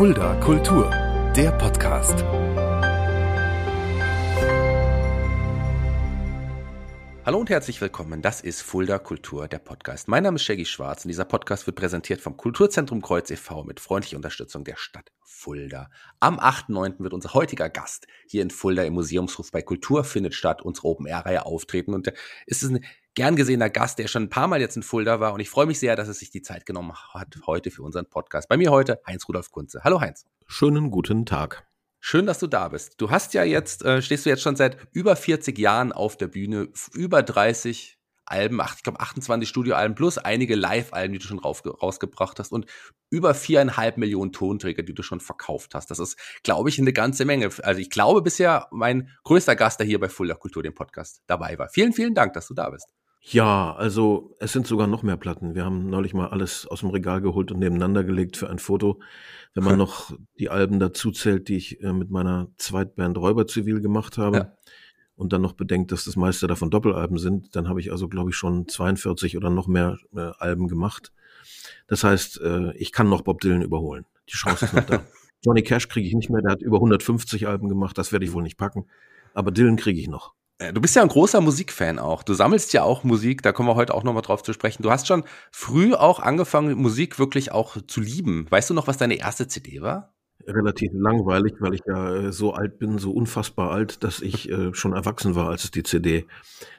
Fulda Kultur, der Podcast. Hallo und herzlich willkommen. Das ist Fulda Kultur, der Podcast. Mein Name ist Shaggy Schwarz und dieser Podcast wird präsentiert vom Kulturzentrum Kreuz e.V. mit freundlicher Unterstützung der Stadt Fulda. Am 8.9. wird unser heutiger Gast hier in Fulda im Museumshof bei Kultur findet statt, unsere Open-Air-Reihe auftreten. Und es ist ein gern gesehener Gast, der schon ein paar Mal jetzt in Fulda war. Und ich freue mich sehr, dass er sich die Zeit genommen hat heute für unseren Podcast. Bei mir heute Heinz-Rudolf Kunze. Hallo Heinz. Schönen guten Tag. Schön, dass du da bist. Du hast ja jetzt, äh, stehst du jetzt schon seit über 40 Jahren auf der Bühne, über 30 Alben, ach, ich glaube 28 Studioalben plus einige Live-Alben, die du schon rausgebracht hast und über viereinhalb Millionen Tonträger, die du schon verkauft hast. Das ist, glaube ich, eine ganze Menge. Also ich glaube bisher mein größter Gast, der hier bei Fuller Kultur, dem Podcast, dabei war. Vielen, vielen Dank, dass du da bist. Ja, also es sind sogar noch mehr Platten. Wir haben neulich mal alles aus dem Regal geholt und nebeneinander gelegt für ein Foto. Wenn man noch die Alben dazu zählt, die ich äh, mit meiner Zweitband Räuber Zivil gemacht habe ja. und dann noch bedenkt, dass das meiste davon Doppelalben sind, dann habe ich also, glaube ich, schon 42 oder noch mehr äh, Alben gemacht. Das heißt, äh, ich kann noch Bob Dylan überholen. Die Chance ist noch da. Johnny Cash kriege ich nicht mehr, der hat über 150 Alben gemacht, das werde ich wohl nicht packen. Aber Dylan kriege ich noch. Äh, du bist ja ein großer Musikfan auch. Du sammelst ja auch Musik, da kommen wir heute auch nochmal drauf zu sprechen. Du hast schon früh auch angefangen, Musik wirklich auch zu lieben. Weißt du noch, was deine erste CD war? Relativ langweilig, weil ich ja äh, so alt bin, so unfassbar alt, dass ich äh, schon erwachsen war, als es die CD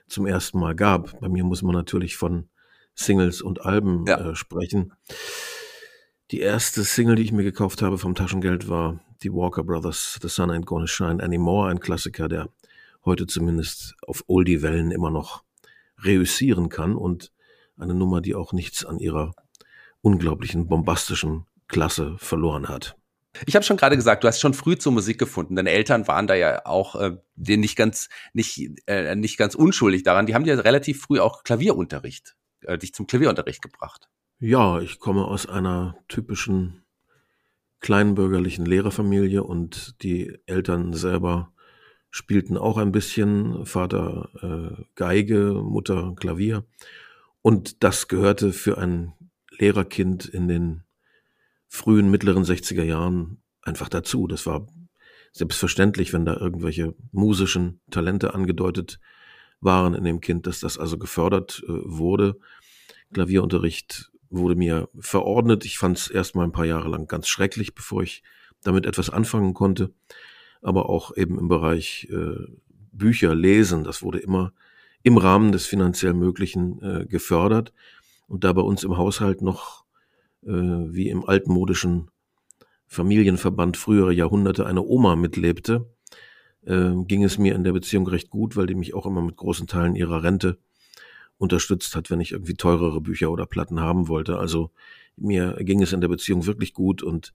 zum ersten Mal gab. Bei mir muss man natürlich von Singles und Alben ja. äh, sprechen. Die erste Single, die ich mir gekauft habe vom Taschengeld, war die Walker Brothers, The Sun Ain't Gonna Shine Anymore, ein Klassiker, der heute zumindest auf Oldie-Wellen immer noch reüssieren kann und eine Nummer, die auch nichts an ihrer unglaublichen bombastischen Klasse verloren hat. Ich habe schon gerade gesagt, du hast schon früh zur Musik gefunden. Deine Eltern waren da ja auch äh, nicht ganz nicht äh, nicht ganz unschuldig daran. Die haben dir relativ früh auch Klavierunterricht, äh, dich zum Klavierunterricht gebracht. Ja, ich komme aus einer typischen kleinbürgerlichen Lehrerfamilie und die Eltern selber spielten auch ein bisschen, Vater äh, Geige, Mutter Klavier. Und das gehörte für ein Lehrerkind in den frühen, mittleren 60er Jahren einfach dazu. Das war selbstverständlich, wenn da irgendwelche musischen Talente angedeutet waren in dem Kind, dass das also gefördert äh, wurde. Klavierunterricht wurde mir verordnet. Ich fand es erst mal ein paar Jahre lang ganz schrecklich, bevor ich damit etwas anfangen konnte aber auch eben im Bereich äh, Bücher lesen. Das wurde immer im Rahmen des finanziell Möglichen äh, gefördert. Und da bei uns im Haushalt noch äh, wie im altmodischen Familienverband frühere Jahrhunderte eine Oma mitlebte, äh, ging es mir in der Beziehung recht gut, weil die mich auch immer mit großen Teilen ihrer Rente unterstützt hat, wenn ich irgendwie teurere Bücher oder Platten haben wollte. Also mir ging es in der Beziehung wirklich gut und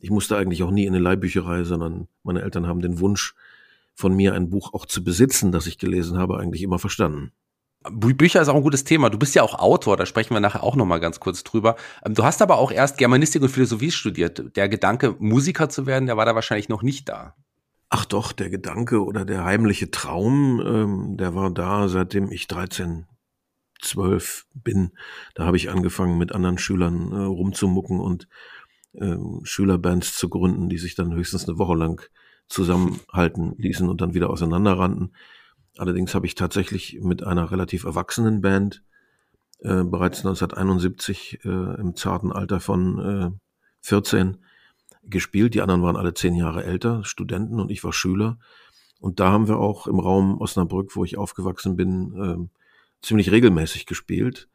ich musste eigentlich auch nie in eine Leihbücherei, sondern meine Eltern haben den Wunsch von mir, ein Buch auch zu besitzen, das ich gelesen habe, eigentlich immer verstanden. Bücher ist auch ein gutes Thema. Du bist ja auch Autor, da sprechen wir nachher auch noch mal ganz kurz drüber. Ähm, du hast aber auch erst Germanistik und Philosophie studiert. Der Gedanke, Musiker zu werden, der war da wahrscheinlich noch nicht da. Ach doch, der Gedanke oder der heimliche Traum, ähm, der war da, seitdem ich 13, 12 bin. Da habe ich angefangen, mit anderen Schülern äh, rumzumucken und ähm, Schülerbands zu gründen, die sich dann höchstens eine Woche lang zusammenhalten ließen und dann wieder auseinanderrannten. Allerdings habe ich tatsächlich mit einer relativ erwachsenen Band äh, bereits 1971 äh, im zarten Alter von äh, 14 gespielt. Die anderen waren alle zehn Jahre älter, Studenten und ich war Schüler. Und da haben wir auch im Raum Osnabrück, wo ich aufgewachsen bin, äh, ziemlich regelmäßig gespielt.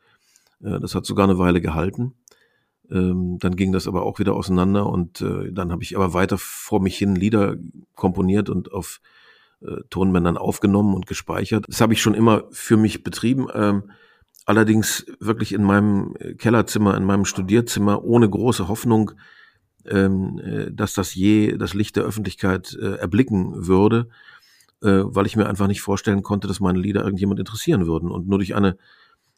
Äh, das hat sogar eine Weile gehalten. Ähm, dann ging das aber auch wieder auseinander und äh, dann habe ich aber weiter vor mich hin Lieder komponiert und auf äh, Tonbändern aufgenommen und gespeichert. Das habe ich schon immer für mich betrieben. Ähm, allerdings wirklich in meinem Kellerzimmer, in meinem Studierzimmer, ohne große Hoffnung, ähm, äh, dass das je das Licht der Öffentlichkeit äh, erblicken würde, äh, weil ich mir einfach nicht vorstellen konnte, dass meine Lieder irgendjemand interessieren würden. Und nur durch eine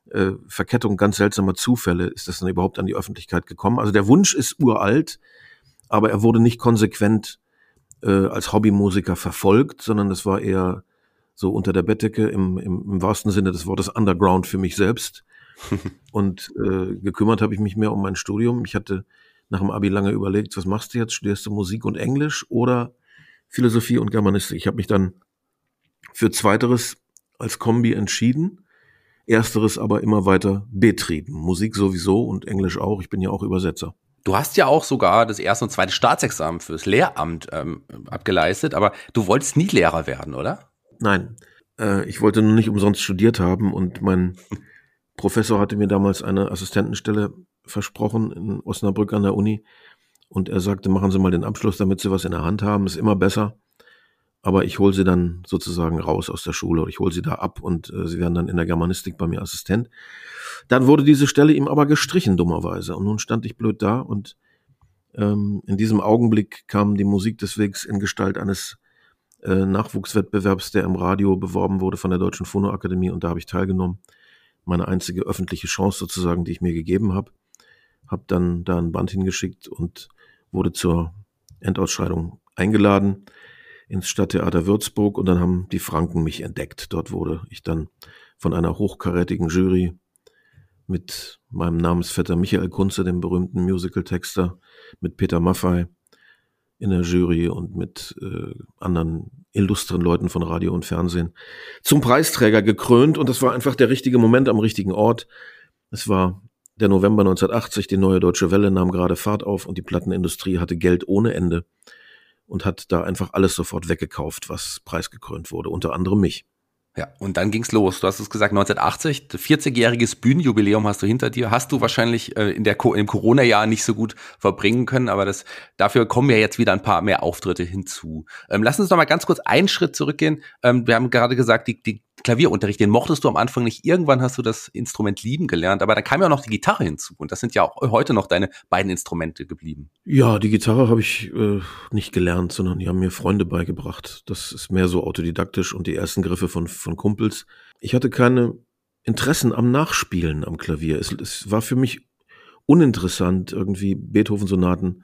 äh, Verkettung ganz seltsamer Zufälle ist das dann überhaupt an die Öffentlichkeit gekommen. Also der Wunsch ist uralt, aber er wurde nicht konsequent äh, als Hobbymusiker verfolgt, sondern das war eher so unter der Bettdecke im, im, im wahrsten Sinne des Wortes Underground für mich selbst. und äh, gekümmert habe ich mich mehr um mein Studium. Ich hatte nach dem Abi lange überlegt, was machst du jetzt? Studierst du Musik und Englisch oder Philosophie und Germanistik? Ich habe mich dann für zweiteres als Kombi entschieden, ersteres aber immer weiter betrieben. Musik sowieso und Englisch auch. Ich bin ja auch Übersetzer. Du hast ja auch sogar das erste und zweite Staatsexamen fürs Lehramt ähm, abgeleistet, aber du wolltest nie Lehrer werden, oder? Nein, äh, ich wollte nur nicht umsonst studiert haben und mein Professor hatte mir damals eine Assistentenstelle versprochen in Osnabrück an der Uni und er sagte, machen Sie mal den Abschluss, damit Sie was in der Hand haben, ist immer besser. Aber ich hole Sie dann sozusagen raus aus der Schule, ich hole Sie da ab und äh, Sie werden dann in der Germanistik bei mir Assistent. Dann wurde diese Stelle ihm aber gestrichen, dummerweise. Und nun stand ich blöd da und ähm, in diesem Augenblick kam die Musik des Wegs in Gestalt eines äh, Nachwuchswettbewerbs, der im Radio beworben wurde von der Deutschen Phonoakademie und da habe ich teilgenommen. Meine einzige öffentliche Chance sozusagen, die ich mir gegeben habe. Habe dann da ein Band hingeschickt und wurde zur Endausscheidung eingeladen ins Stadttheater Würzburg und dann haben die Franken mich entdeckt. Dort wurde ich dann von einer hochkarätigen Jury mit meinem Namensvetter Michael Kunze, dem berühmten Musical-Texter, mit Peter Maffei in der Jury und mit äh, anderen illustren Leuten von Radio und Fernsehen zum Preisträger gekrönt und das war einfach der richtige Moment am richtigen Ort. Es war der November 1980, die neue deutsche Welle nahm gerade Fahrt auf und die Plattenindustrie hatte Geld ohne Ende und hat da einfach alles sofort weggekauft, was preisgekrönt wurde, unter anderem mich. Ja, und dann ging's los. Du hast es gesagt, 1980, 40-jähriges Bühnenjubiläum hast du hinter dir. Hast du wahrscheinlich äh, in der im Corona-Jahr nicht so gut verbringen können, aber das dafür kommen ja jetzt wieder ein paar mehr Auftritte hinzu. Ähm, lass uns noch mal ganz kurz einen Schritt zurückgehen. Ähm, wir haben gerade gesagt, die, die Klavierunterricht, den mochtest du am Anfang nicht. Irgendwann hast du das Instrument lieben gelernt, aber da kam ja auch noch die Gitarre hinzu. Und das sind ja auch heute noch deine beiden Instrumente geblieben. Ja, die Gitarre habe ich äh, nicht gelernt, sondern die haben mir Freunde beigebracht. Das ist mehr so autodidaktisch und die ersten Griffe von, von Kumpels. Ich hatte keine Interessen am Nachspielen am Klavier. Es, es war für mich uninteressant, irgendwie Beethoven-Sonaten,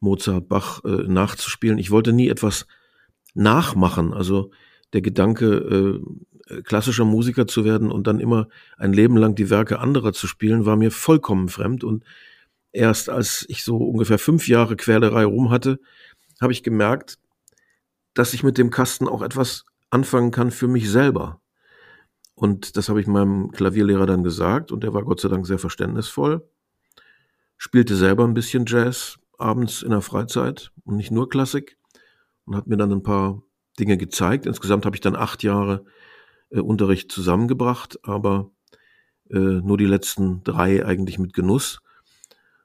Mozart, Bach äh, nachzuspielen. Ich wollte nie etwas nachmachen. Also der Gedanke, äh, klassischer Musiker zu werden und dann immer ein Leben lang die Werke anderer zu spielen, war mir vollkommen fremd. Und erst als ich so ungefähr fünf Jahre Quälerei rum hatte, habe ich gemerkt, dass ich mit dem Kasten auch etwas anfangen kann für mich selber. Und das habe ich meinem Klavierlehrer dann gesagt und der war Gott sei Dank sehr verständnisvoll. Spielte selber ein bisschen Jazz abends in der Freizeit und nicht nur Klassik und hat mir dann ein paar Dinge gezeigt. Insgesamt habe ich dann acht Jahre äh, Unterricht zusammengebracht, aber äh, nur die letzten drei eigentlich mit Genuss.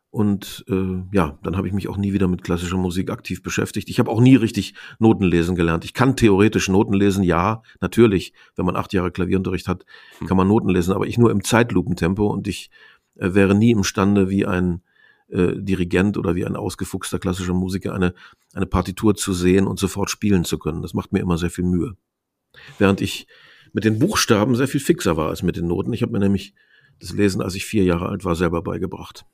Und äh, ja, dann habe ich mich auch nie wieder mit klassischer Musik aktiv beschäftigt. Ich habe auch nie richtig Noten lesen gelernt. Ich kann theoretisch Noten lesen, ja, natürlich. Wenn man acht Jahre Klavierunterricht hat, hm. kann man Noten lesen, aber ich nur im Zeitlupentempo und ich äh, wäre nie imstande, wie ein äh, Dirigent oder wie ein ausgefuchster klassischer Musiker eine, eine Partitur zu sehen und sofort spielen zu können. Das macht mir immer sehr viel Mühe. Während ich mit den Buchstaben sehr viel fixer war als mit den Noten. Ich habe mir nämlich das Lesen, als ich vier Jahre alt war, selber beigebracht.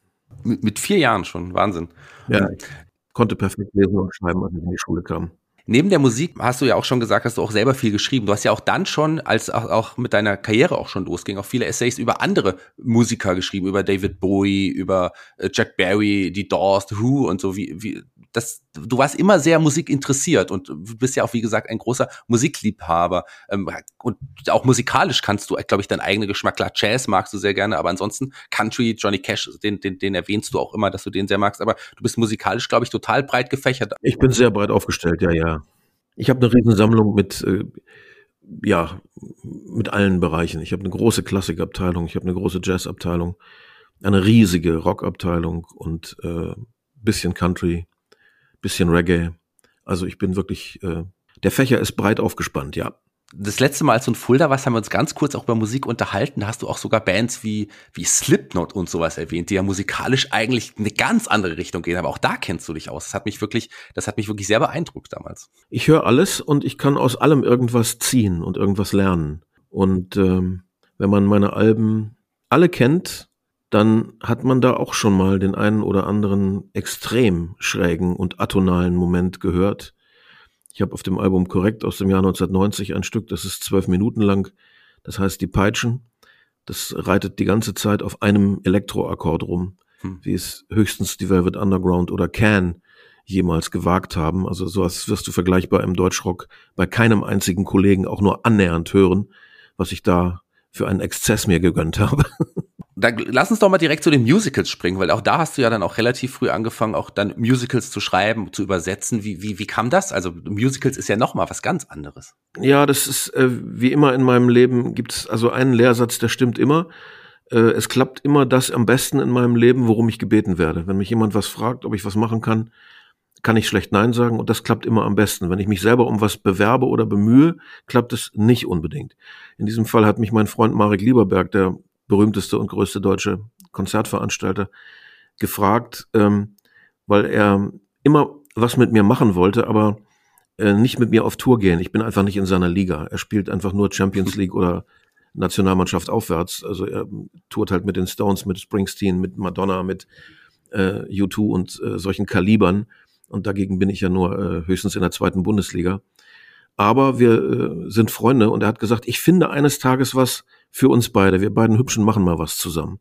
Mit, mit vier Jahren schon, Wahnsinn. Ja, ich konnte perfekt lesen und schreiben, als ich in die Schule kam. Neben der Musik hast du ja auch schon gesagt, hast du auch selber viel geschrieben. Du hast ja auch dann schon, als auch, auch mit deiner Karriere auch schon losging, auch viele Essays über andere Musiker geschrieben, über David Bowie, über äh, Jack Barry, die Doors, The Who und so. Wie, wie, das, du warst immer sehr musikinteressiert und du bist ja auch, wie gesagt, ein großer Musikliebhaber. Ähm, und auch musikalisch kannst du, glaube ich, deinen eigenen Geschmack. Klar, Jazz magst du sehr gerne, aber ansonsten Country, Johnny Cash, den, den, den erwähnst du auch immer, dass du den sehr magst. Aber du bist musikalisch, glaube ich, total breit gefächert. Ich bin sehr breit aufgestellt, ja, ja. Ich habe eine Riesensammlung mit, äh, ja, mit allen Bereichen. Ich habe eine große Klassikabteilung, ich habe eine große Jazzabteilung, eine riesige Rockabteilung und äh, bisschen Country, bisschen Reggae. Also ich bin wirklich, äh, der Fächer ist breit aufgespannt, ja das letzte Mal, als du in Fulda warst, haben wir uns ganz kurz auch über Musik unterhalten. Da hast du auch sogar Bands wie, wie Slipknot und sowas erwähnt, die ja musikalisch eigentlich eine ganz andere Richtung gehen. Aber auch da kennst du dich aus. Das hat mich wirklich, das hat mich wirklich sehr beeindruckt damals. Ich höre alles und ich kann aus allem irgendwas ziehen und irgendwas lernen. Und ähm, wenn man meine Alben alle kennt, dann hat man da auch schon mal den einen oder anderen extrem schrägen und atonalen Moment gehört ich habe auf dem Album Korrekt aus dem Jahr 1990 ein Stück, das ist zwölf Minuten lang. Das heißt Die Peitschen. Das reitet die ganze Zeit auf einem Elektroakkord rum. hm. wie es höchstens die Velvet Underground oder Can jemals gewagt haben. Also sowas wirst du vergleichbar im Deutschrock bei keinem einzigen Kollegen auch nur annähernd hören, was ich da für einen Exzess mir gegönnt habe. Da, lass uns doch mal direkt zu den Musicals springen, weil auch da hast du ja dann auch relativ früh angefangen, auch dann Musicals zu schreiben, zu übersetzen. Wie, wie, wie kam das? Also Musicals ist ja noch mal was ganz anderes. Ja, das ist äh, wie immer in meinem Leben gibt es also einen Lehrsatz, der stimmt immer. Äh, es klappt immer das am besten in meinem Leben, worum ich gebeten werde. Wenn mich jemand was fragt, ob ich was machen kann, kann ich schlecht Nein sagen und das klappt immer am besten. Wenn ich mich selber um was bewerbe oder bemühe, klappt es nicht unbedingt. In diesem Fall hat mich mein Freund Marek Lieberberg, der berühmteste und größte deutsche Konzertveranstalter, gefragt, ähm, weil er immer was mit mir machen wollte, aber äh, nicht mit mir auf Tour gehen. Ich bin einfach nicht in seiner Liga. Er spielt einfach nur Champions League oder Nationalmannschaft aufwärts. Also er tourt halt mit den Stones, mit Springsteen, mit Madonna, mit äh, U2 und äh, solchen Kalibern. Und dagegen bin ich ja nur äh, höchstens in der zweiten Bundesliga. Aber wir äh, sind Freunde und er hat gesagt, ich finde eines Tages was für uns beide. Wir beiden Hübschen machen mal was zusammen.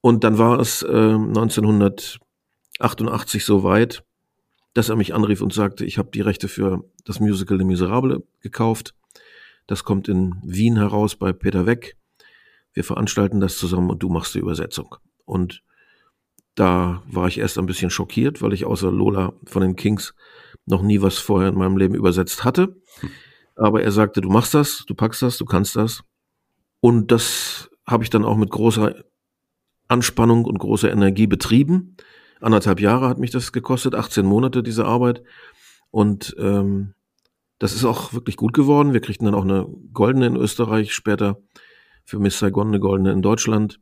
Und dann war es äh, 1988 so weit, dass er mich anrief und sagte, ich habe die Rechte für das Musical Le Miserable gekauft. Das kommt in Wien heraus bei Peter Weck. Wir veranstalten das zusammen und du machst die Übersetzung. Und da war ich erst ein bisschen schockiert, weil ich außer Lola von den Kings noch nie was vorher in meinem Leben übersetzt hatte. Aber er sagte, du machst das, du packst das, du kannst das. Und das habe ich dann auch mit großer Anspannung und großer Energie betrieben. Anderthalb Jahre hat mich das gekostet, 18 Monate diese Arbeit. Und ähm, das ist auch wirklich gut geworden. Wir kriegten dann auch eine goldene in Österreich, später für Miss Saigon eine goldene in Deutschland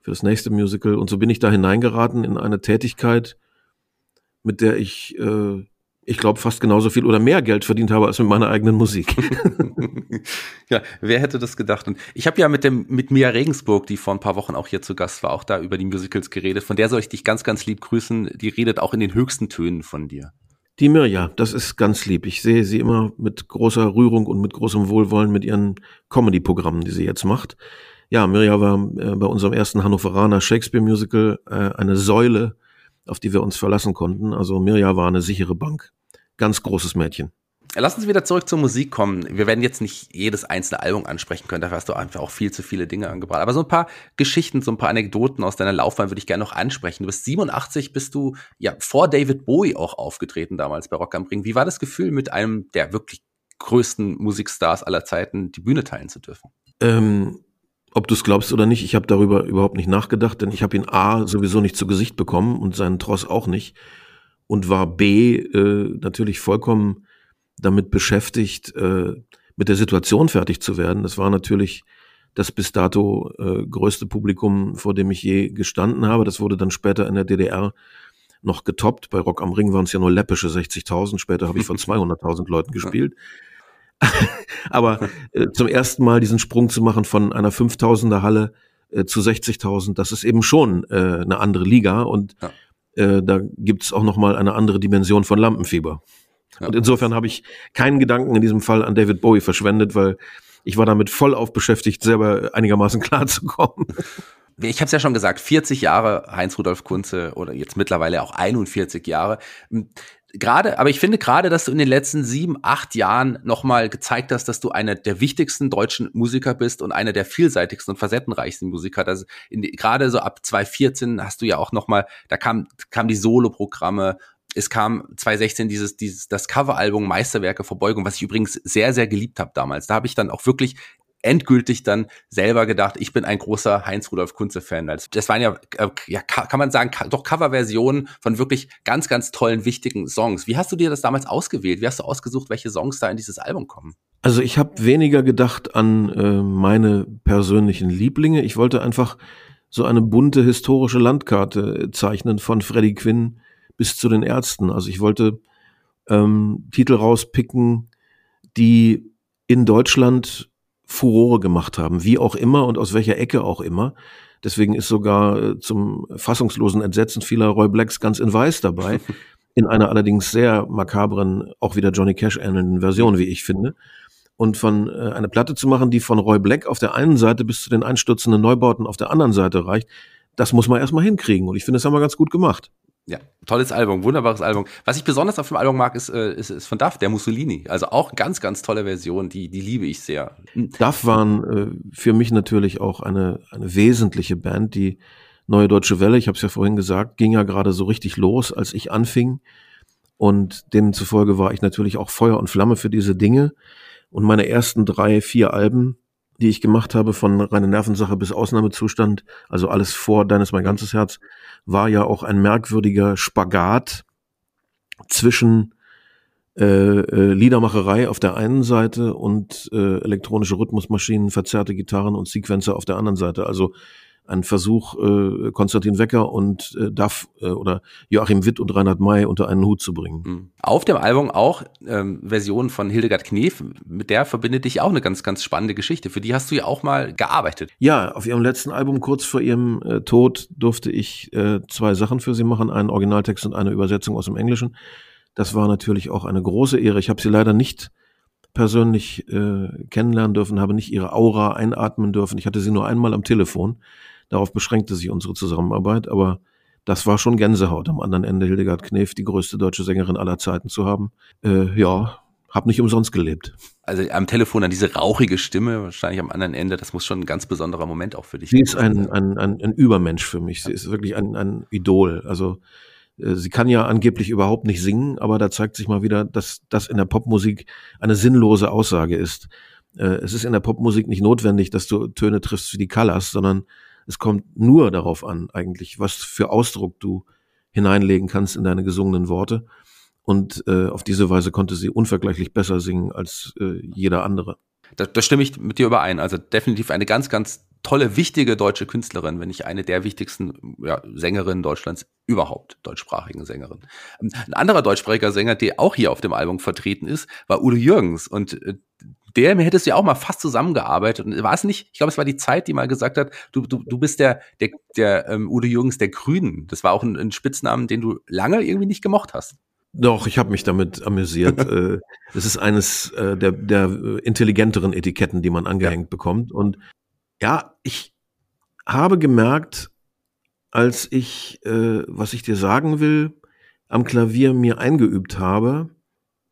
für das nächste Musical. Und so bin ich da hineingeraten in eine Tätigkeit, mit der ich, äh, ich glaube, fast genauso viel oder mehr Geld verdient habe als mit meiner eigenen Musik. ja, wer hätte das gedacht? Und ich habe ja mit dem mit Mia Regensburg, die vor ein paar Wochen auch hier zu Gast war, auch da über die Musicals geredet. Von der soll ich dich ganz, ganz lieb grüßen. Die redet auch in den höchsten Tönen von dir. Die Mirja, das ist ganz lieb. Ich sehe sie immer mit großer Rührung und mit großem Wohlwollen mit ihren Comedy-Programmen, die sie jetzt macht. Ja, Mirja war äh, bei unserem ersten Hannoveraner Shakespeare-Musical äh, eine Säule, auf die wir uns verlassen konnten. Also Mirja war eine sichere Bank. Ganz großes Mädchen. Lass uns wieder zurück zur Musik kommen. Wir werden jetzt nicht jedes einzelne Album ansprechen können, dafür hast du einfach auch viel zu viele Dinge angebracht. Aber so ein paar Geschichten, so ein paar Anekdoten aus deiner Laufbahn würde ich gerne noch ansprechen. Du bist 87, bist du ja vor David Bowie auch aufgetreten damals bei Rock am Ring. Wie war das Gefühl, mit einem der wirklich größten Musikstars aller Zeiten die Bühne teilen zu dürfen? Ähm, ob du es glaubst oder nicht, ich habe darüber überhaupt nicht nachgedacht, denn ich habe ihn A sowieso nicht zu Gesicht bekommen und seinen Tross auch nicht und war B äh, natürlich vollkommen damit beschäftigt, äh, mit der Situation fertig zu werden. Das war natürlich das bis dato äh, größte Publikum, vor dem ich je gestanden habe. Das wurde dann später in der DDR noch getoppt. Bei Rock am Ring waren es ja nur läppische 60.000. Später habe ich von 200.000 Leuten gespielt. Aber äh, zum ersten Mal diesen Sprung zu machen von einer 5000er Halle äh, zu 60.000, das ist eben schon äh, eine andere Liga und ja. Äh, da gibt's auch noch mal eine andere Dimension von Lampenfieber. Ja. Und insofern habe ich keinen Gedanken in diesem Fall an David Bowie verschwendet, weil ich war damit voll auf beschäftigt, selber einigermaßen klarzukommen. Ich habe es ja schon gesagt, 40 Jahre Heinz-Rudolf Kunze oder jetzt mittlerweile auch 41 Jahre gerade, aber ich finde gerade, dass du in den letzten sieben, acht Jahren nochmal gezeigt hast, dass du einer der wichtigsten deutschen Musiker bist und einer der vielseitigsten und facettenreichsten Musiker. Das in, gerade so ab 2014 hast du ja auch nochmal, da kam, kam die Solo-Programme, es kam 2016 dieses, dieses, das Coveralbum Meisterwerke Verbeugung, was ich übrigens sehr, sehr geliebt habe damals. Da habe ich dann auch wirklich endgültig dann selber gedacht, ich bin ein großer Heinz-Rudolf Kunze-Fan. Das waren ja, äh, ja, kann man sagen, doch Coverversionen von wirklich ganz, ganz tollen, wichtigen Songs. Wie hast du dir das damals ausgewählt? Wie hast du ausgesucht, welche Songs da in dieses Album kommen? Also ich habe weniger gedacht an äh, meine persönlichen Lieblinge. Ich wollte einfach so eine bunte historische Landkarte äh, zeichnen von Freddie Quinn bis zu den Ärzten. Also ich wollte ähm, Titel rauspicken, die in Deutschland Furore gemacht haben, wie auch immer und aus welcher Ecke auch immer. Deswegen ist sogar äh, zum fassungslosen Entsetzen vieler Roy Blacks ganz in Weiß dabei. In einer allerdings sehr makabren, auch wieder Johnny Cash ähnelnden Version, wie ich finde. Und von äh, eine Platte zu machen, die von Roy Black auf der einen Seite bis zu den einstürzenden Neubauten auf der anderen Seite reicht, das muss man erstmal hinkriegen. Und ich finde, das haben wir ganz gut gemacht. Ja, tolles Album, wunderbares Album. Was ich besonders auf dem Album mag, ist, äh, ist, ist von Duff, der Mussolini. Also auch ganz, ganz tolle Version, die, die liebe ich sehr. Duff waren äh, für mich natürlich auch eine, eine wesentliche Band. Die Neue Deutsche Welle, ich habe es ja vorhin gesagt, ging ja gerade so richtig los, als ich anfing. Und demzufolge war ich natürlich auch Feuer und Flamme für diese Dinge. Und meine ersten drei, vier Alben, die ich gemacht habe, von reine Nervensache bis Ausnahmezustand, also alles vor Deines mein ganzes Herz, war ja auch ein merkwürdiger Spagat zwischen äh, äh, Liedermacherei auf der einen Seite und äh, elektronische Rhythmusmaschinen, verzerrte Gitarren und Sequenzer auf der anderen Seite. Also ein Versuch, äh, Konstantin Wecker und äh, Duff äh, oder Joachim Witt und Reinhard May unter einen Hut zu bringen. Mhm. Auf dem Album auch ähm, Version von Hildegard Knef, mit der verbindet dich auch eine ganz, ganz spannende Geschichte. Für die hast du ja auch mal gearbeitet. Ja, auf ihrem letzten Album, kurz vor ihrem äh, Tod, durfte ich äh, zwei Sachen für sie machen, einen Originaltext und eine Übersetzung aus dem Englischen. Das war natürlich auch eine große Ehre. Ich habe sie leider nicht persönlich äh, kennenlernen dürfen, habe nicht ihre Aura einatmen dürfen. Ich hatte sie nur einmal am Telefon. Darauf beschränkte sich unsere Zusammenarbeit, aber das war schon Gänsehaut, am anderen Ende Hildegard Knef, die größte deutsche Sängerin aller Zeiten zu haben. Äh, ja, hab nicht umsonst gelebt. Also am Telefon an diese rauchige Stimme, wahrscheinlich am anderen Ende, das muss schon ein ganz besonderer Moment auch für dich sein. Sie ist ein, ein, ein, ein Übermensch für mich. Sie ist wirklich ein, ein Idol. Also äh, sie kann ja angeblich überhaupt nicht singen, aber da zeigt sich mal wieder, dass das in der Popmusik eine sinnlose Aussage ist. Äh, es ist in der Popmusik nicht notwendig, dass du Töne triffst wie die Callas, sondern es kommt nur darauf an, eigentlich, was für Ausdruck du hineinlegen kannst in deine gesungenen Worte. Und äh, auf diese Weise konnte sie unvergleichlich besser singen als äh, jeder andere. Da, da stimme ich mit dir überein. Also definitiv eine ganz, ganz tolle, wichtige deutsche Künstlerin, wenn nicht eine der wichtigsten ja, Sängerinnen Deutschlands überhaupt, deutschsprachigen Sängerin. Ein anderer deutschsprachiger Sänger, der auch hier auf dem Album vertreten ist, war Udo Jürgens. Und äh, der, mir hättest du ja auch mal fast zusammengearbeitet. Und war es nicht, ich glaube, es war die Zeit, die mal gesagt hat, du, du, du bist der, der, der ähm, Udo Jürgens der Grünen. Das war auch ein, ein Spitznamen, den du lange irgendwie nicht gemocht hast. Doch, ich habe mich damit amüsiert. Äh, es ist eines äh, der, der intelligenteren Etiketten, die man angehängt ja. bekommt. Und ja, ich habe gemerkt, als ich, äh, was ich dir sagen will, am Klavier mir eingeübt habe,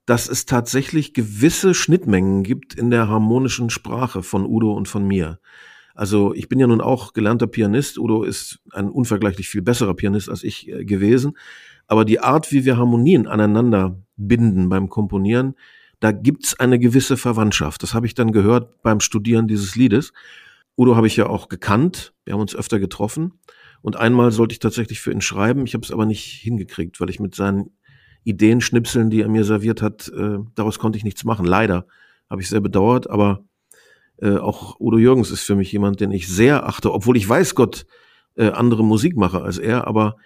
dass es tatsächlich gewisse Schnittmengen gibt in der harmonischen Sprache von Udo und von mir. Also ich bin ja nun auch gelernter Pianist. Udo ist ein unvergleichlich viel besserer Pianist als ich äh, gewesen. Aber die Art, wie wir Harmonien aneinander binden beim Komponieren, da gibt's eine gewisse Verwandtschaft. Das habe ich dann gehört beim Studieren dieses Liedes. Udo habe ich ja auch gekannt. Wir haben uns öfter getroffen. Und einmal sollte ich tatsächlich für ihn schreiben. Ich habe es aber nicht hingekriegt, weil ich mit seinen Ideenschnipseln, die er mir serviert hat, äh, daraus konnte ich nichts machen. Leider habe ich sehr bedauert, aber äh, auch Udo Jürgens ist für mich jemand, den ich sehr achte, obwohl ich weiß Gott äh, andere Musik mache als er, aber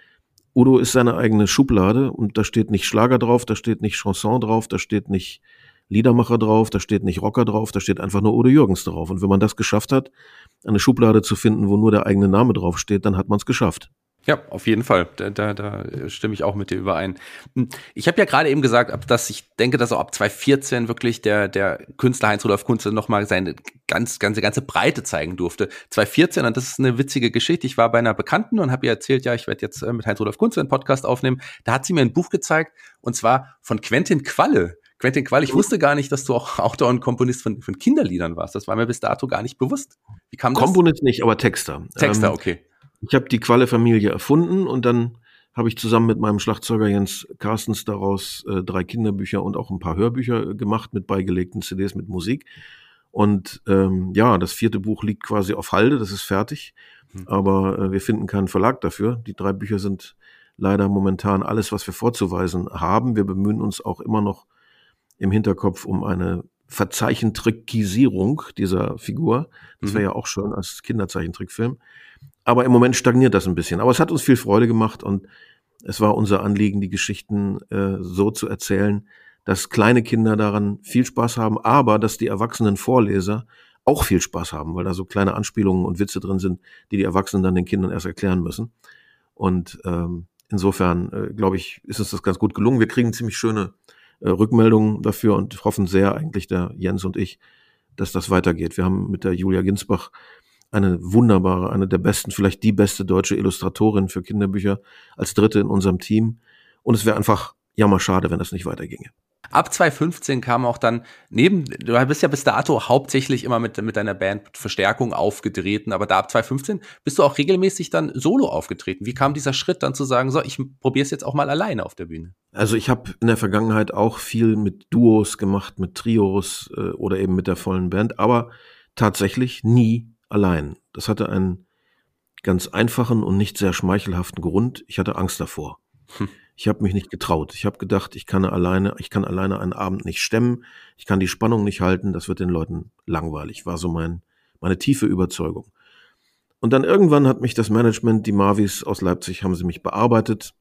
Udo ist seine eigene Schublade und da steht nicht Schlager drauf, da steht nicht Chanson drauf, da steht nicht Liedermacher drauf, da steht nicht Rocker drauf, da steht einfach nur Udo Jürgens drauf. Und wenn man das geschafft hat, eine Schublade zu finden, wo nur der eigene Name drauf steht, dann hat man es geschafft. Ja, auf jeden Fall. Da, da, da stimme ich auch mit dir überein. Hm, ich habe ja gerade eben gesagt, dass ich denke, dass auch ab 2014 wirklich der, der Künstler Heinz-Rudolf Kunze nochmal seine ganz, ganze, ganze Breite zeigen durfte. 2014, und das ist eine witzige Geschichte, ich war bei einer Bekannten und habe ihr erzählt, ja, ich werde jetzt äh, mit Heinz-Rudolf Kunze einen Podcast aufnehmen. Da hat sie mir ein Buch gezeigt, und zwar von Quentin Qualle. Quentin Qualle, ich wusste gar nicht, dass du auch Autor und Komponist von, von Kinderliedern warst. Das war mir bis dato gar nicht bewusst. Wie kam das? Komponist nicht, aber Texter. Texter, ähm, okay. Ich habe die Qualle-Familie erfunden und dann habe ich zusammen mit meinem Schlagzeuger Jens Carstens daraus äh, drei Kinderbücher und auch ein paar Hörbücher gemacht mit beigelegten CDs mit Musik. Und ähm, ja, das vierte Buch liegt quasi auf Halde, das ist fertig, hm. aber äh, wir finden keinen Verlag dafür. Die drei Bücher sind leider momentan alles, was wir vorzuweisen haben. Wir bemühen uns auch immer noch im Hinterkopf um eine Verzeichentrickisierung dieser Figur. Das wäre mhm. ja auch schön als Kinderzeichentrickfilm. Aber im Moment stagniert das ein bisschen. Aber es hat uns viel Freude gemacht und es war unser Anliegen, die Geschichten äh, so zu erzählen, dass kleine Kinder daran viel Spaß haben, aber dass die erwachsenen Vorleser auch viel Spaß haben, weil da so kleine Anspielungen und Witze drin sind, die die Erwachsenen dann den Kindern erst erklären müssen. Und ähm, insofern, äh, glaube ich, ist uns das ganz gut gelungen. Wir kriegen ziemlich schöne äh, Rückmeldungen dafür und hoffen sehr, eigentlich der Jens und ich, dass das weitergeht. Wir haben mit der Julia Ginsbach eine wunderbare, eine der besten, vielleicht die beste deutsche Illustratorin für Kinderbücher als dritte in unserem Team. Und es wäre einfach jammerschade, wenn das nicht weiterginge. Ab 2015 kam auch dann neben, du bist ja bis dato hauptsächlich immer mit, mit deiner Band Verstärkung aufgetreten, aber da ab 2015 bist du auch regelmäßig dann solo aufgetreten. Wie kam dieser Schritt dann zu sagen, so, ich probiere es jetzt auch mal alleine auf der Bühne? Also ich habe in der Vergangenheit auch viel mit Duos gemacht, mit Trios äh, oder eben mit der vollen Band, aber tatsächlich nie allein. Das hatte einen ganz einfachen und nicht sehr schmeichelhaften Grund. Ich hatte Angst davor. Hm. Ich habe mich nicht getraut. Ich habe gedacht, ich kann alleine, ich kann alleine einen Abend nicht stemmen, ich kann die Spannung nicht halten, das wird den Leuten langweilig, war so mein, meine tiefe Überzeugung. Und dann irgendwann hat mich das Management, die Marvis aus Leipzig, haben sie mich bearbeitet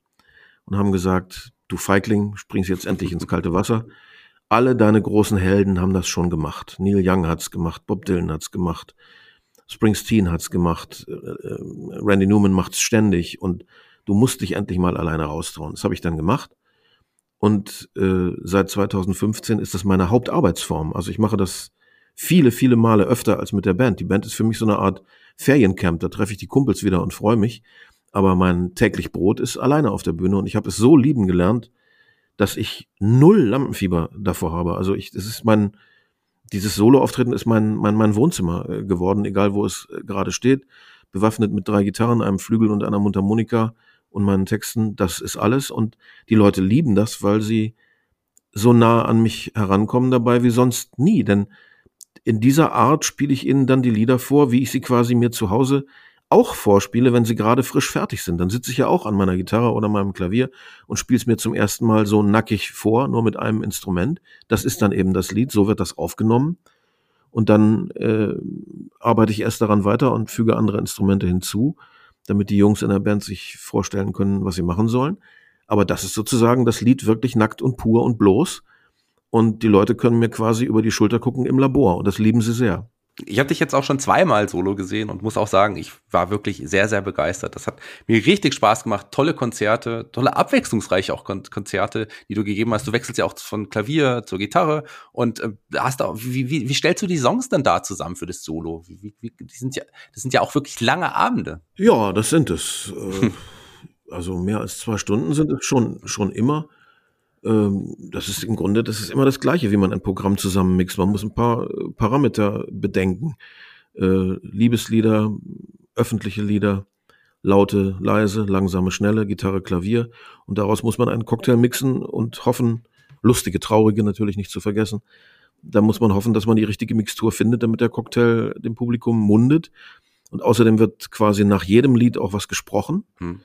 und haben gesagt, du Feigling, springst jetzt endlich ins kalte Wasser. Alle deine großen Helden haben das schon gemacht. Neil Young hat's gemacht, Bob Dylan hat's gemacht, Springsteen hat's gemacht, äh, äh, Randy Newman macht's ständig und du musst dich endlich mal alleine raustrauen. Das habe ich dann gemacht. Und äh, seit 2015 ist das meine Hauptarbeitsform. Also ich mache das viele, viele Male öfter als mit der Band. Die Band ist für mich so eine Art Feriencamp. Da treffe ich die Kumpels wieder und freue mich. Aber mein täglich Brot ist alleine auf der Bühne und ich habe es so lieben gelernt, dass ich null Lampenfieber davor habe. Also ich, das ist mein, dieses Soloauftreten ist mein, mein, mein Wohnzimmer äh, geworden, egal wo es äh, gerade steht. Bewaffnet mit drei Gitarren, einem Flügel und einer Mundharmonika und meinen Texten, das ist alles. Und die Leute lieben das, weil sie so nah an mich herankommen dabei wie sonst nie. Denn in dieser Art spiele ich ihnen dann die Lieder vor, wie ich sie quasi mir zu Hause auch vorspiele, wenn sie gerade frisch fertig sind. Dann sitze ich ja auch an meiner Gitarre oder meinem Klavier und spiele es mir zum ersten Mal so nackig vor, nur mit einem Instrument. Das ist dann eben das Lied, so wird das aufgenommen. Und dann äh, arbeite ich erst daran weiter und füge andere Instrumente hinzu damit die Jungs in der Band sich vorstellen können, was sie machen sollen. Aber das ist sozusagen das Lied wirklich nackt und pur und bloß. Und die Leute können mir quasi über die Schulter gucken im Labor und das lieben sie sehr ich habe dich jetzt auch schon zweimal solo gesehen und muss auch sagen, ich war wirklich sehr, sehr begeistert. Das hat mir richtig Spaß gemacht. Tolle Konzerte, tolle abwechslungsreiche auch Konzerte, die du gegeben hast. Du wechselst ja auch von Klavier zur Gitarre und äh, hast auch, wie, wie, wie stellst du die Songs dann da zusammen für das Solo? Wie, wie, die sind ja, das sind ja auch wirklich lange Abende. Ja, das sind es. Äh, also mehr als zwei Stunden sind es schon, schon immer. Ähm, das ist im Grunde, das ist immer das Gleiche, wie man ein Programm zusammenmixt. Man muss ein paar äh, Parameter bedenken. Äh, Liebeslieder, öffentliche Lieder, laute, leise, langsame, schnelle, Gitarre, Klavier. Und daraus muss man einen Cocktail mixen und hoffen, lustige, traurige natürlich nicht zu vergessen. Da muss man hoffen, dass man die richtige Mixtur findet, damit der Cocktail dem Publikum mundet. Und außerdem wird quasi nach jedem Lied auch was gesprochen. Hm.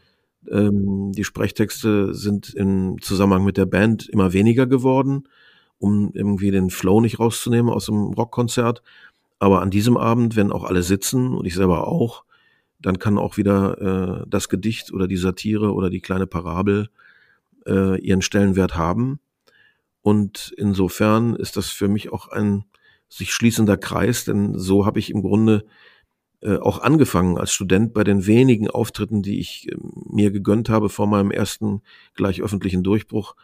Ähm, die Sprechtexte sind im Zusammenhang mit der Band immer weniger geworden, um irgendwie den Flow nicht rauszunehmen aus dem Rockkonzert. Aber an diesem Abend, wenn auch alle sitzen und ich selber auch, dann kann auch wieder äh, das Gedicht oder die Satire oder die kleine Parabel äh, ihren Stellenwert haben. Und insofern ist das für mich auch ein sich schließender Kreis, denn so habe ich im Grunde äh, auch angefangen als Student bei den wenigen Auftritten, die ich äh, mir gegönnt habe vor meinem ersten gleich öffentlichen Durchbruch,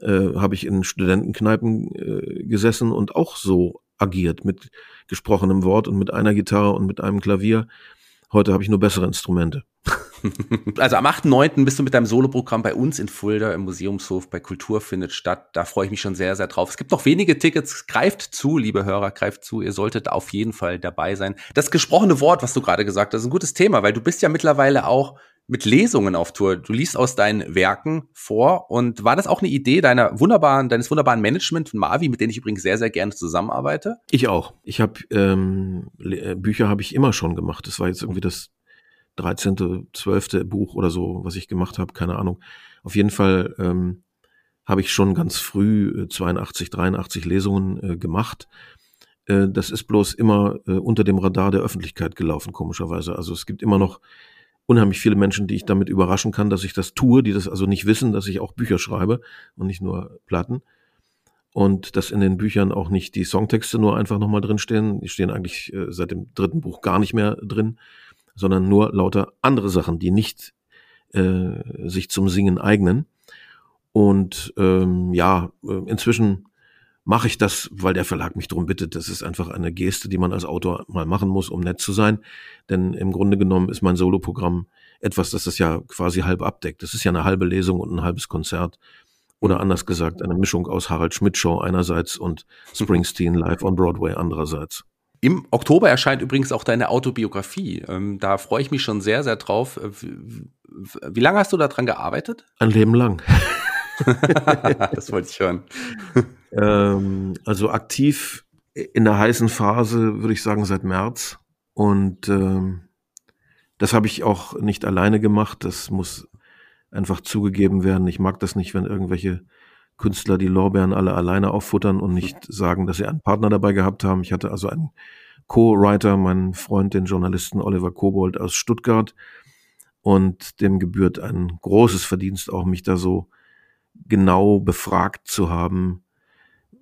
äh, habe ich in Studentenkneipen äh, gesessen und auch so agiert mit gesprochenem Wort und mit einer Gitarre und mit einem Klavier. Heute habe ich nur bessere Instrumente. Also am 8.9. bist du mit deinem Soloprogramm bei uns in Fulda im Museumshof bei Kultur findet statt. Da freue ich mich schon sehr, sehr drauf. Es gibt noch wenige Tickets. Greift zu, liebe Hörer, greift zu. Ihr solltet auf jeden Fall dabei sein. Das gesprochene Wort, was du gerade gesagt hast, ist ein gutes Thema, weil du bist ja mittlerweile auch mit Lesungen auf Tour. Du liest aus deinen Werken vor und war das auch eine Idee deiner wunderbaren, deines wunderbaren Management von Mavi, mit denen ich übrigens sehr, sehr gerne zusammenarbeite? Ich auch. Ich habe ähm, Bücher habe ich immer schon gemacht. Das war jetzt irgendwie das 13., 12. Buch oder so, was ich gemacht habe, keine Ahnung. Auf jeden Fall ähm, habe ich schon ganz früh 82, äh, 83 Lesungen äh, gemacht. Äh, das ist bloß immer äh, unter dem Radar der Öffentlichkeit gelaufen, komischerweise. Also es gibt immer noch unheimlich viele Menschen, die ich damit überraschen kann, dass ich das tue, die das also nicht wissen, dass ich auch Bücher schreibe und nicht nur Platten. Und dass in den Büchern auch nicht die Songtexte nur einfach nochmal drinstehen. Die stehen eigentlich äh, seit dem dritten Buch gar nicht mehr drin sondern nur lauter andere Sachen, die nicht äh, sich zum Singen eignen. Und ähm, ja, äh, inzwischen mache ich das, weil der Verlag mich darum bittet. Das ist einfach eine Geste, die man als Autor mal machen muss, um nett zu sein. Denn im Grunde genommen ist mein Soloprogramm etwas, das das ja quasi halb abdeckt. Das ist ja eine halbe Lesung und ein halbes Konzert. Oder anders gesagt, eine Mischung aus Harald Schmidt Show einerseits und Springsteen live on Broadway andererseits. Im Oktober erscheint übrigens auch deine Autobiografie. Ähm, da freue ich mich schon sehr, sehr drauf. Äh, wie, wie lange hast du daran gearbeitet? Ein Leben lang. das wollte ich hören. ähm, also aktiv in der heißen Phase würde ich sagen seit März. Und ähm, das habe ich auch nicht alleine gemacht. Das muss einfach zugegeben werden. Ich mag das nicht, wenn irgendwelche Künstler die Lorbeeren alle alleine auffuttern und nicht sagen, dass sie einen Partner dabei gehabt haben. Ich hatte also einen Co-Writer, meinen Freund, den Journalisten Oliver Kobold aus Stuttgart. Und dem gebührt ein großes Verdienst, auch mich da so genau befragt zu haben.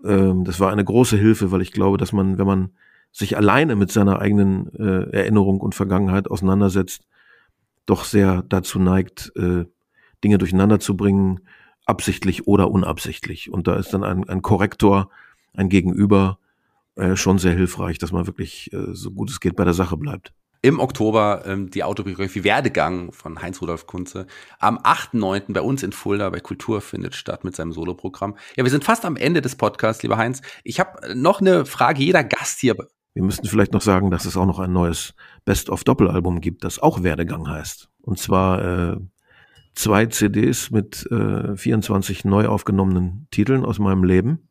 Ähm, das war eine große Hilfe, weil ich glaube, dass man, wenn man sich alleine mit seiner eigenen äh, Erinnerung und Vergangenheit auseinandersetzt, doch sehr dazu neigt, äh, Dinge durcheinander zu bringen, absichtlich oder unabsichtlich. Und da ist dann ein, ein Korrektor, ein Gegenüber äh, schon sehr hilfreich, dass man wirklich äh, so gut es geht bei der Sache bleibt im Oktober ähm, die Autobiografie Werdegang von Heinz-Rudolf Kunze. Am 8.9. bei uns in Fulda bei Kultur findet statt mit seinem Soloprogramm. Ja, wir sind fast am Ende des Podcasts, lieber Heinz. Ich habe noch eine Frage. Jeder Gast hier. Wir müssten vielleicht noch sagen, dass es auch noch ein neues Best-of-Doppelalbum gibt, das auch Werdegang heißt. Und zwar äh, zwei CDs mit äh, 24 neu aufgenommenen Titeln aus meinem Leben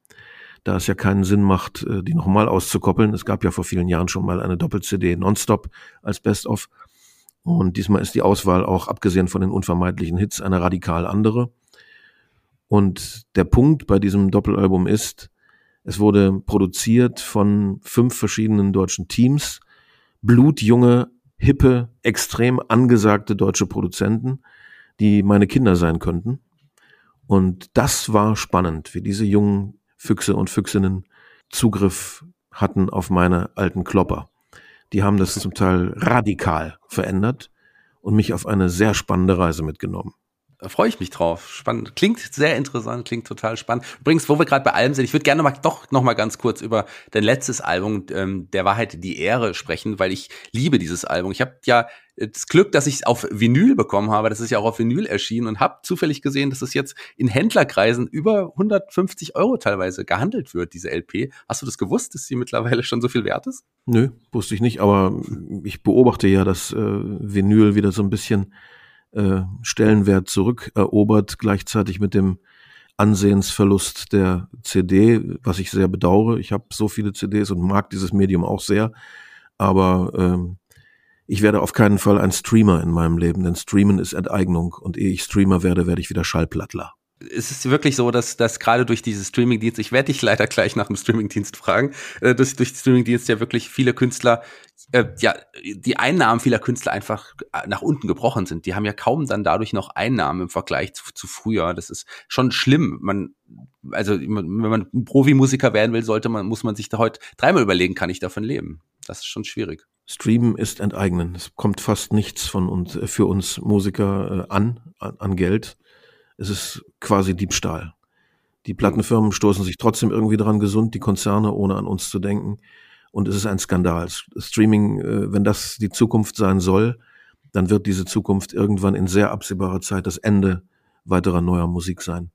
da es ja keinen Sinn macht, äh, die nochmal auszukoppeln. Es gab ja vor vielen Jahren schon mal eine Doppel-CD Nonstop als Best-of. Und diesmal ist die Auswahl auch, abgesehen von den unvermeidlichen Hits, eine radikal andere. Und der Punkt bei diesem Doppelalbum ist, es wurde produziert von fünf verschiedenen deutschen Teams, blutjunge, hippe, extrem angesagte deutsche Produzenten, die meine Kinder sein könnten. Und das war spannend, wie diese jungen Füchse und Füchsinnen Zugriff hatten auf meine alten Klopper. Die haben das zum Teil radikal verändert und mich auf eine sehr spannende Reise mitgenommen. Da freue ich mich drauf. Spannend. Klingt sehr interessant, klingt total spannend. Übrigens, wo wir gerade bei allem sind, ich würde gerne mal doch noch mal ganz kurz über dein letztes Album, ähm, der Wahrheit die Ehre, sprechen, weil ich liebe dieses Album. Ich habe ja das Glück, dass ich es auf Vinyl bekommen habe. Das ist ja auch auf Vinyl erschienen und habe zufällig gesehen, dass es jetzt in Händlerkreisen über 150 Euro teilweise gehandelt wird, diese LP. Hast du das gewusst, dass sie mittlerweile schon so viel wert ist? Nö, wusste ich nicht, aber ich beobachte ja, dass äh, Vinyl wieder so ein bisschen äh, Stellenwert zurückerobert, gleichzeitig mit dem Ansehensverlust der CD, was ich sehr bedauere. Ich habe so viele CDs und mag dieses Medium auch sehr, aber ähm, ich werde auf keinen Fall ein Streamer in meinem Leben, denn Streamen ist Enteignung und ehe ich Streamer werde, werde ich wieder Schallplattler es ist wirklich so, dass, dass gerade durch diese Streamingdienst, ich werde dich leider gleich nach dem Streamingdienst fragen, äh, dass durch Streamingdienst ja wirklich viele Künstler, äh, ja, die Einnahmen vieler Künstler einfach nach unten gebrochen sind. Die haben ja kaum dann dadurch noch Einnahmen im Vergleich zu, zu früher. Das ist schon schlimm. Man, also wenn man Profimusiker werden will, sollte man, muss man sich da heute dreimal überlegen, kann ich davon leben? Das ist schon schwierig. Streamen ist enteignen. Es kommt fast nichts von uns, äh, für uns Musiker äh, an, an, Geld es ist quasi Diebstahl. Die Plattenfirmen stoßen sich trotzdem irgendwie dran gesund, die Konzerne, ohne an uns zu denken. Und es ist ein Skandal. Streaming, äh, wenn das die Zukunft sein soll, dann wird diese Zukunft irgendwann in sehr absehbarer Zeit das Ende weiterer neuer Musik sein.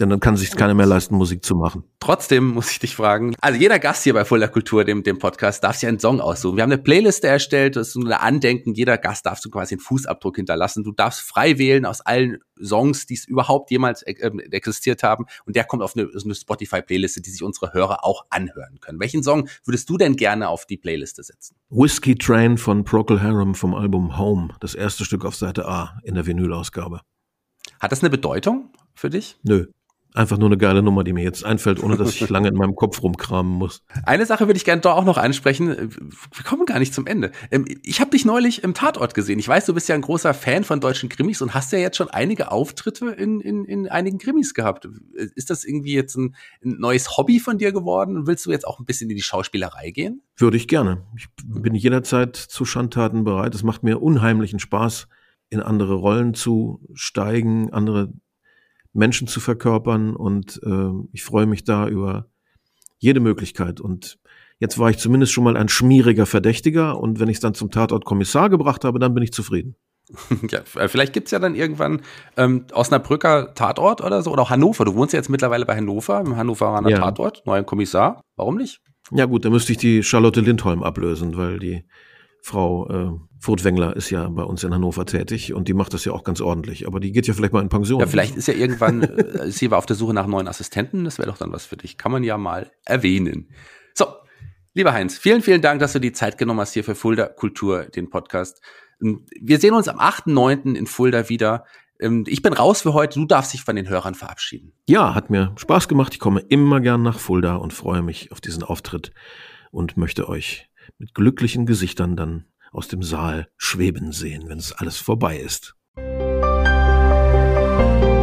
Denn dann kann sich keiner mehr leisten, Musik zu machen. Trotzdem muss ich dich fragen, also jeder Gast hier bei Fuller Kultur, dem, dem Podcast, darf sich einen Song aussuchen. Wir haben eine Playliste erstellt, das ist ein Andenken. Jeder Gast darf du quasi einen Fußabdruck hinterlassen. Du darfst frei wählen aus allen Songs, die es überhaupt jemals äh, existiert haben. Und der kommt auf eine, eine Spotify-Playliste, die sich unsere Hörer auch anhören können. Welchen Song würdest du denn gerne auf die Playliste setzen? Whiskey Train von Procol Harum vom Album Home. Das erste Stück auf Seite A in der Vinylausgabe. Hat das eine Bedeutung für dich? Nö. Einfach nur eine geile Nummer, die mir jetzt einfällt, ohne dass ich lange in meinem Kopf rumkramen muss. Eine Sache würde ich gerne doch auch noch ansprechen. Wir kommen gar nicht zum Ende. Ähm, ich habe dich neulich im Tatort gesehen. Ich weiß, du bist ja ein großer Fan von deutschen Krimis und hast ja jetzt schon einige Auftritte in, in, in einigen Krimis gehabt. Ist das irgendwie jetzt ein, ein neues Hobby von dir geworden? Willst du jetzt auch ein bisschen in die Schauspielerei gehen? Würde ich gerne. Ich bin jederzeit zu Schandtaten bereit. Es macht mir unheimlichen Spaß, in andere Rollen zu steigen, andere Menschen zu verkörpern und äh, ich freue mich da über jede Möglichkeit. Und jetzt war ich zumindest schon mal ein schmieriger Verdächtiger und wenn ich es dann zum Tatort Kommissar gebracht habe, dann bin ich zufrieden. Ja, vielleicht gibt's ja dann irgendwann ähm, Osnabrücker Tatort oder so, oder auch Hannover. Du wohnst ja jetzt mittlerweile bei Hannover, im Hannoveraner ja. Tatort, neuer Kommissar. Warum nicht? Ja gut, da müsste ich die Charlotte Lindholm ablösen, weil die Frau äh, Furtwängler ist ja bei uns in Hannover tätig und die macht das ja auch ganz ordentlich. Aber die geht ja vielleicht mal in Pension. Ja, vielleicht ist ja irgendwann, äh, sie war auf der Suche nach neuen Assistenten. Das wäre doch dann was für dich. Kann man ja mal erwähnen. So, lieber Heinz, vielen, vielen Dank, dass du die Zeit genommen hast hier für Fulda Kultur, den Podcast. Wir sehen uns am 8.9. in Fulda wieder. Ähm, ich bin raus für heute. Du darfst dich von den Hörern verabschieden. Ja, hat mir Spaß gemacht. Ich komme immer gern nach Fulda und freue mich auf diesen Auftritt und möchte euch mit glücklichen Gesichtern dann aus dem Saal schweben sehen, wenn es alles vorbei ist. Musik